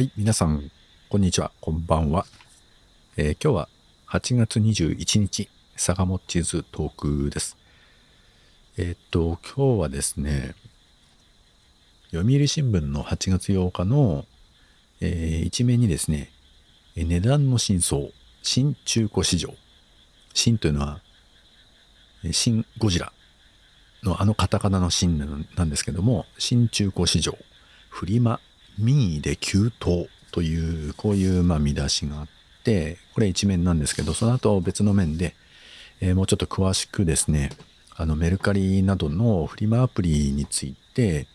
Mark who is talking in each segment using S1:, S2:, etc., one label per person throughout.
S1: はい、皆さん、こんにちは、こんばんは。えー今日は8月21日、坂本地図トークです。えーっと、今日はですね、読売新聞の8月8日の、えー一面にですね、え値段の真相、新中古市場。新というのは、新ゴジラのあのカタカナの新なんですけども、新中古市場、フリマ民意で急騰という、こういうま見出しがあって、これ一面なんですけど、その後別の面で、えーもうちょっと詳しくですね、あのメルカリなどのフリマアプリについて、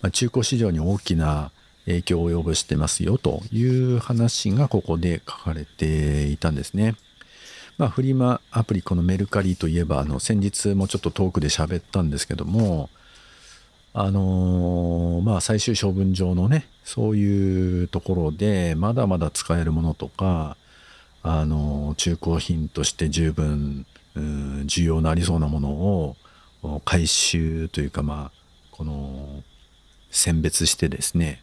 S1: まあ、中古市場に大きな影響を及ぼしてますよという話がここで書かれていたんですね。まあ、フリマアプリ、このメルカリといえば、あの、先日もちょっとトークで喋ったんですけども、あのーまあ、最終処分場のね、そういうところで、まだまだ使えるものとか、あのー中古品として十分、うん需要のありそうなものを回収というか、まあ、この、選別してですね、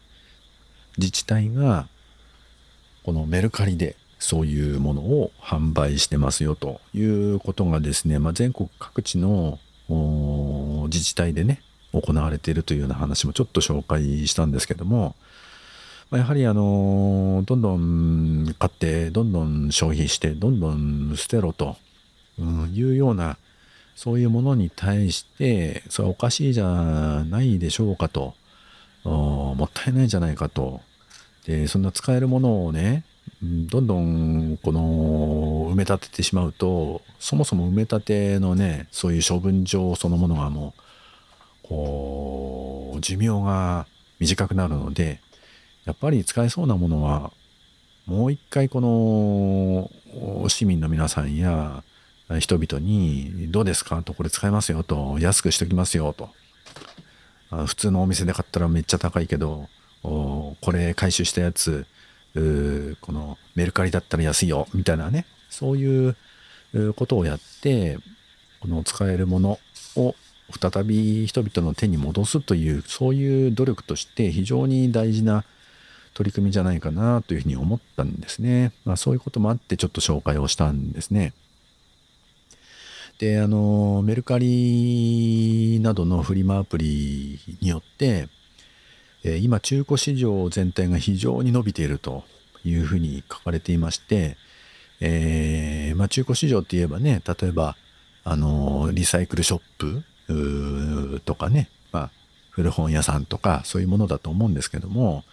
S1: 自治体が、このメルカリでそういうものを販売してますよということがですね、まあ、全国各地の自治体でね、行われているというような話もちょっと紹介したんですけども、まやはりあの、どんどん買って、どんどん消費して、どんどん捨てろと、いうような、そういうものに対して、それはおかしいじゃないでしょうかと、もったいないじゃないかと。で、そんな使えるものをね、どんどんこの埋め立ててしまうと、そもそも埋め立てのね、そういう処分場そのものがもう、こう、寿命が短くなるので、やっぱり使えそうなものは、もう一回この市民の皆さんや人々に、どうですか？と、これ使えますよと、安くしときますよと。普通のお店で買ったらめっちゃ高いけど、これ回収したやつ、このメルカリだったら安いよ、みたいなね、そういうことをやって、この使えるものを再び人々の手に戻すという、そういう努力として非常に大事な取り組みじゃないかなというふうに思ったんですね。まあそういうこともあってちょっと紹介をしたんですね。で、あの、メルカリなどのフリマアプリによって、今中古市場全体が非常に伸びているというふうに書かれていまして、えーまあ、中古市場って言えばね例えばあのリサイクルショップとかね、まあ、古本屋さんとかそういうものだと思うんですけども。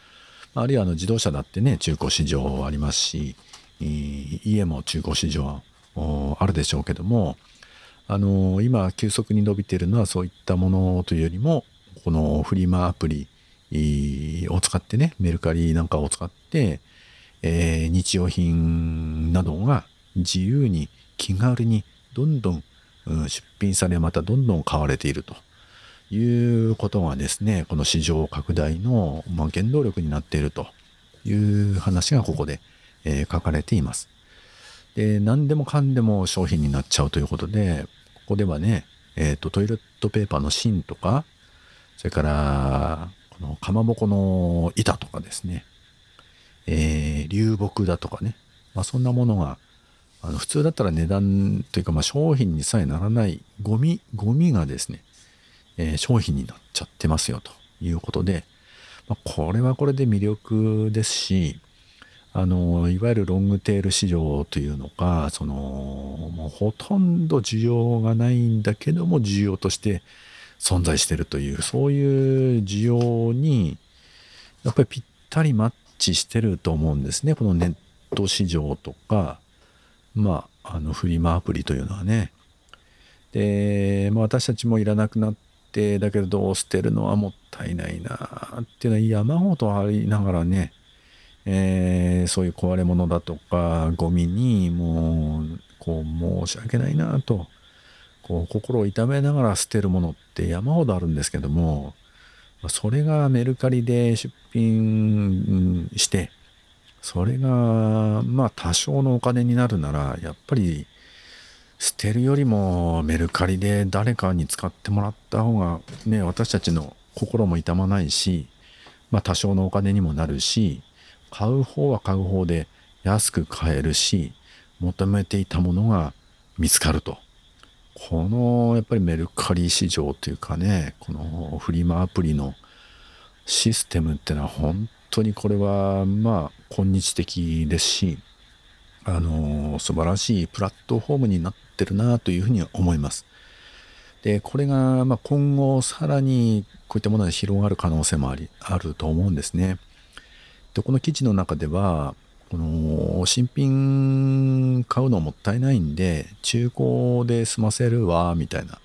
S1: あるいはあの自動車だってね中古市場ありますし家も中古市場あるでしょうけども。あの今急速に伸びているのはそういったものというよりもこのフリマアプリを使ってねメルカリなんかを使って、えー日用品などが自由に気軽にどんどん、うん出品されまたどんどん買われているということがですねこの市場拡大の、まあ、原動力になっているという話がここで、えー書かれています。で何でもかんでも商品になっちゃうということでここではね、えーとトイレットペーパーの芯とかそれからこのかまぼこの板とかですね、えー流木だとかね、まあ、そんなものがあの普通だったら値段というかまあ商品にさえならないゴミゴミがですね、えー商品になっちゃってますよということで、まあ、これはこれで魅力ですしあのいわゆるロングテール市場というのかそのもうほとんど需要がないんだけども需要として存在してるというそういう需要にやっぱりぴったりマッチしてると思うんですね。このネット市場とかまああのフリマアプリというのはね。で、まあ、私たちもいらなくなってだけど捨てるのはもったいないなっていうのは山ほどありながらね。えーそういう壊れ物だとかゴミにもうこう申し訳ないなと。こう心を痛めながら捨てるものって山ほどあるんですけどもそれがメルカリで出品してそれがまあ多少のお金になるならやっぱり捨てるよりもメルカリで誰かに使ってもらった方がね私たちの心も痛まないしまあ多少のお金にもなるし買う方は買う方で安く買えるし求めていたものが見つかると。このやっぱりメルカリ市場というかねこのフリマアプリのシステムってのは本当にこれはまあ今日的ですしあの素晴らしいプラットフォームになってるなというふうに思います。でこれがま今後さらにこういったものが広がる可能性もありあると思うんですね。でこの記事の中ではこの新品買うのもったいないんで中古で済ませるわみたいな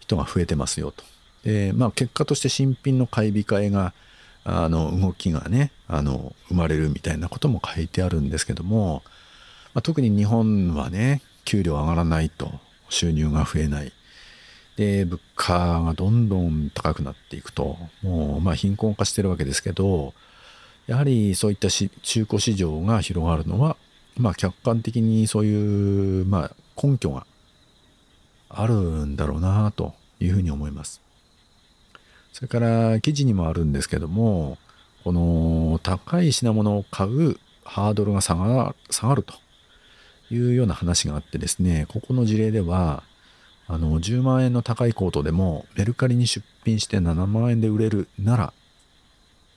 S1: 人が増えてますよと。でまあ結果として新品の買い控えがあの動きがねあの生まれるみたいなことも書いてあるんですけども、まあ、特に日本はね給料上がらないと収入が増えないで物価がどんどん高くなっていくともうまあ貧困化してるわけですけどやはりそういった中古市場が広がるのはまあ客観的にそういうまあ根拠があるんだろうなというふうに思います。それから記事にもあるんですけども、この高い品物を買うハードルが下がるというような話があってですね、ここの事例では、あの、10万円の高いコートでもメルカリに出品して7万円で売れるなら、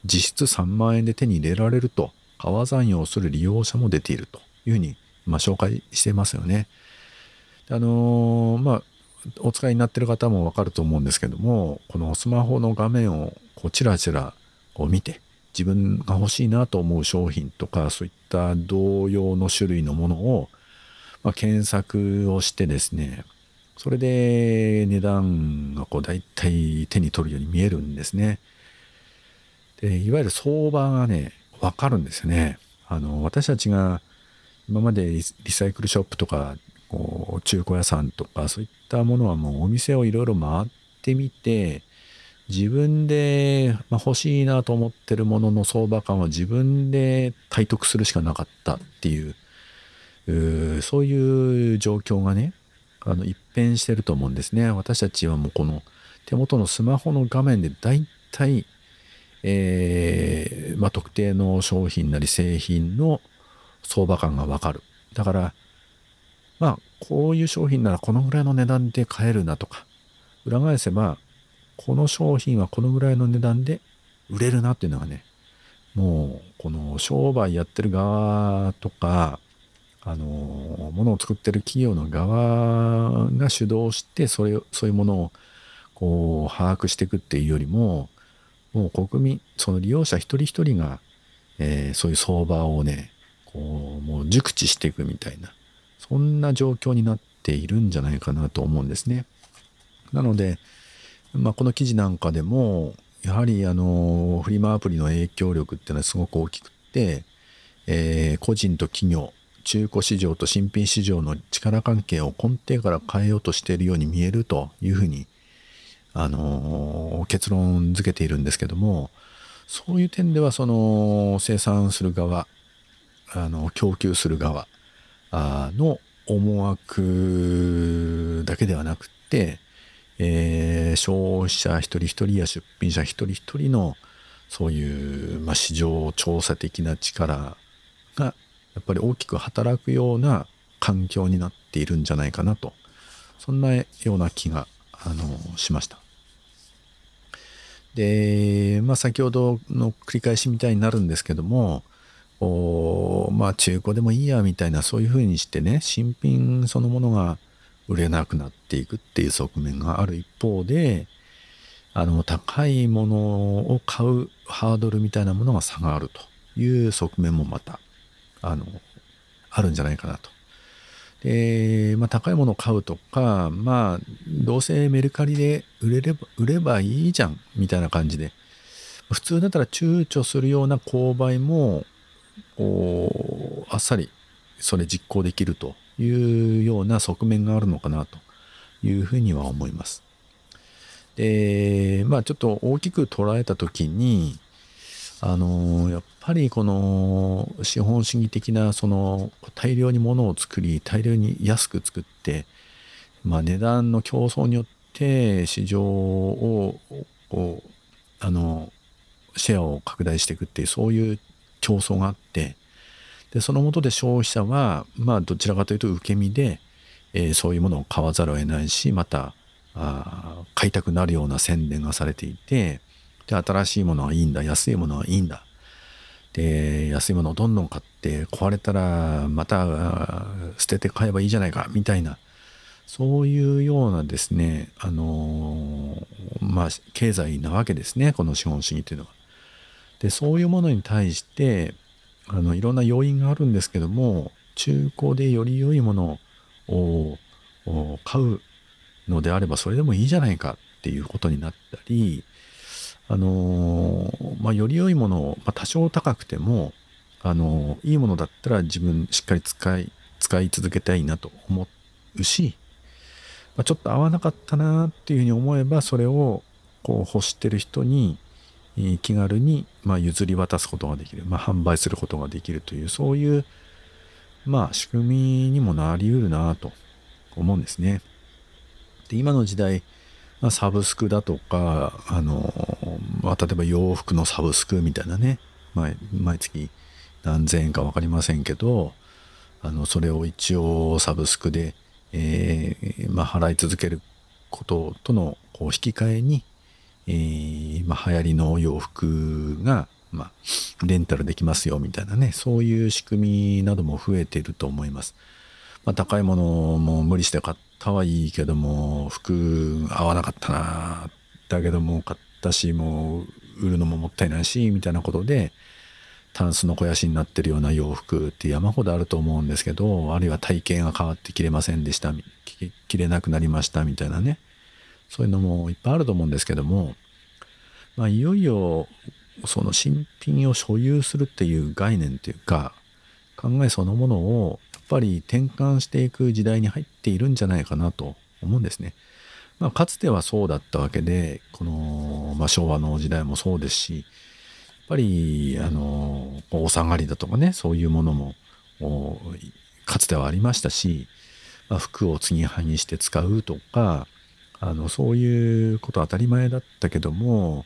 S1: 実質3万円で手に入れられると、川残用する利用者も出ているというふうに、まあ、紹介してますよね。あのー、まあ、お使いになってる方もわかると思うんですけどもこのスマホの画面をこうチラチラこう見て自分が欲しいなと思う商品とかそういった同様の種類のものを、まあ、検索をしてですねそれで値段がこう大体手に取るように見えるんですね。でいわゆる相場がねわかるんですよね。あの私たちが今までリサイクルショップとか中古屋さんとかそういったものはもうお店をいろいろ回ってみて自分で欲しいなと思ってるものの相場感は自分で体得するしかなかったっていうそういう状況がねあの一変してると思うんですね。私たちはもうこの手元のスマホの画面で大体、えーまあ、特定の商品なり製品の相場感がわかる。だからまあ、こういう商品ならこのぐらいの値段で買えるなとか、裏返せば、この商品はこのぐらいの値段で売れるなっていうのがね、もう、この商売やってる側とか、あの、ものを作ってる企業の側が主導して、それ、そういうものを、こう、把握していくっていうよりも、もう国民、その利用者一人一人が、えー、そういう相場をね、こう、もう熟知していくみたいな、そんな状況になっているんじゃないかなと思うんですね。なので、まあ、この記事なんかでも、やはりあの、フリマアプリの影響力っていうのはすごく大きくて、えー、個人と企業、中古市場と新品市場の力関係を根底から変えようとしているように見えるというふうに、あの、結論付けているんですけども、そういう点ではその生産する側、あの、供給する側、あの思惑だけではなくて、えー、消費者一人一人や出品者一人一人のそういう、まあ、市場調査的な力がやっぱり大きく働くような環境になっているんじゃないかなとそんなような気があのしました。で、まあ、先ほどの繰り返しみたいになるんですけどもまあ中古でもいいやみたいなそういうふうにしてね新品そのものが売れなくなっていくっていう側面がある一方であの高いものを買うハードルみたいなものが下があるという側面もまたあのあるんじゃないかなと。で、まあ、高いものを買うとか、まあ、どうせメルカリで売れれば、売ればいいじゃん、みたいな感じで、普通だったら躊躇するような購買も、あっさりそれ実行できるというような側面があるのかなというふうには思います。でまあちょっと大きく捉えた時にあのやっぱりこの資本主義的なその大量に物を作り大量に安く作って、まあ、値段の競争によって市場をあのシェアを拡大していくっていうそういう競争があってでそのもとで消費者はまあどちらかというと受け身で、えー、そういうものを買わざるを得ないしまたあ買いたくなるような宣伝がされていてで新しいものはいいんだ安いものはいいんだで安いものをどんどん買って壊れたらまた捨てて買えばいいじゃないかみたいなそういうようなですねあのまあ経済なわけですねこの資本主義というのは。でそういうものに対してあのいろんな要因があるんですけども中古でより良いものを買うのであればそれでもいいじゃないかっていうことになったりあのー、まあ、より良いものを、まあ、多少高くても、あのー、いいものだったら自分しっかり使い、使い続けたいなと思うし、まあ、ちょっと合わなかったなっていうふうに思えば、それをこう欲してる人に気軽に、ま、譲り渡すことができる、まあ、販売することができるという、そういう、まあ、仕組みにもなり得るなと思うんですね。で、今の時代、まあ、サブスクだとか、あの、まあ、例えば洋服のサブスクみたいなね、毎毎月何千円か分かりませんけど、あの、それを一応サブスクで、えー、まあ、払い続けることとのこう引き換えに、えー、ま、流行りの洋服が、まあ、レンタルできますよみたいなね、そういう仕組みなども増えていると思います。まあ、高いものも無理して買ったはいいけども、服合わなかったな。だけども買ったし、もう売るのももったいないし、みたいなことで、タンスの肥やしになってるような洋服って山ほどあると思うんですけど、あるいは体型が変わって着れませんでした、着れなくなりましたみたいなね。そういうのもいっぱいあると思うんですけども、まあいよいよその新品を所有するっていう概念っていうか、考えそのものをやっぱり転換していく時代に入っているんじゃないかなと思うんですね。まあ、かつてはそうだったわけで、この、まあ、昭和の時代もそうですし、やっぱり、あの、お下がりだとかね、そういうものも、かつてはありましたし、まあ、服を継ぎはぎして使うとか、あの、そういうこと当たり前だったけども、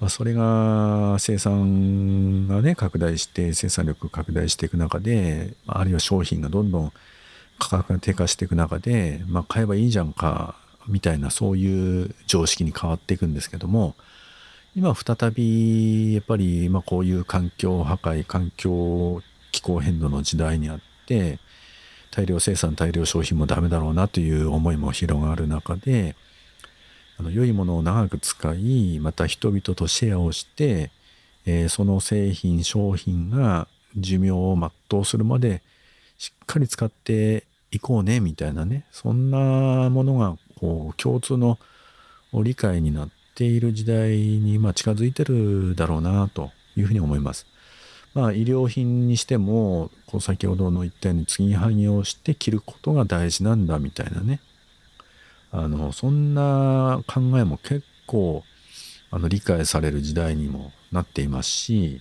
S1: まあ、それが生産がね拡大して生産力拡大していく中であるいは商品がどんどん価格が低下していく中で、まあ、買えばいいじゃんかみたいなそういう常識に変わっていくんですけども今再びやっぱり、ま、こういう環境破壊環境気候変動の時代にあって大量生産大量消費もダメだろうなという思いも広がる中であの良いものを長く使いまた人々とシェアをして、えー、その製品商品が寿命を全うするまでしっかり使っていこうねみたいなねそんなものがこう共通の理解になっている時代にま近づいてるだろうなというふうに思います。まあ、医療品にしてもこう先ほどの言ったように継ぎはぎをして着ることが大事なんだみたいなねあのそんな考えも結構あの理解される時代にもなっていますし、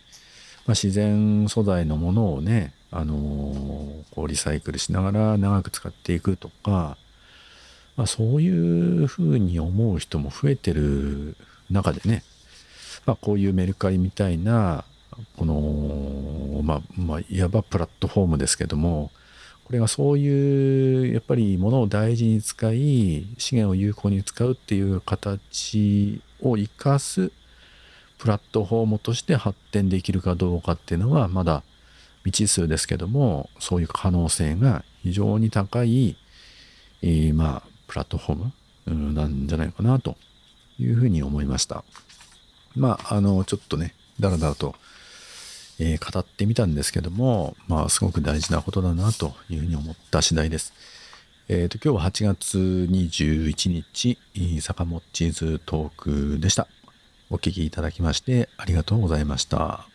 S1: まあ、自然素材のものをね、あのこうリサイクルしながら長く使っていくとか、まあ、そういうふうに思う人も増えてる中でね、まあ、こういうメルカリみたいなこの、まあ、まあ、いわばプラットフォームですけども、これがそういうやっぱりものを大事に使い資源を有効に使うっていう形を生かすプラットフォームとして発展できるかどうかっていうのはまだ未知数ですけどもそういう可能性が非常に高い、えー、まあプラットフォームなんじゃないかなというふうに思いました。まああのちょっとねだらだらとえー、語ってみたんですけども、まあ、すごく大事なことだなというふうに思った次第です。えっ、ー、と、今日は8月21日、坂本チーズトークでした。お聴きいただきましてありがとうございました。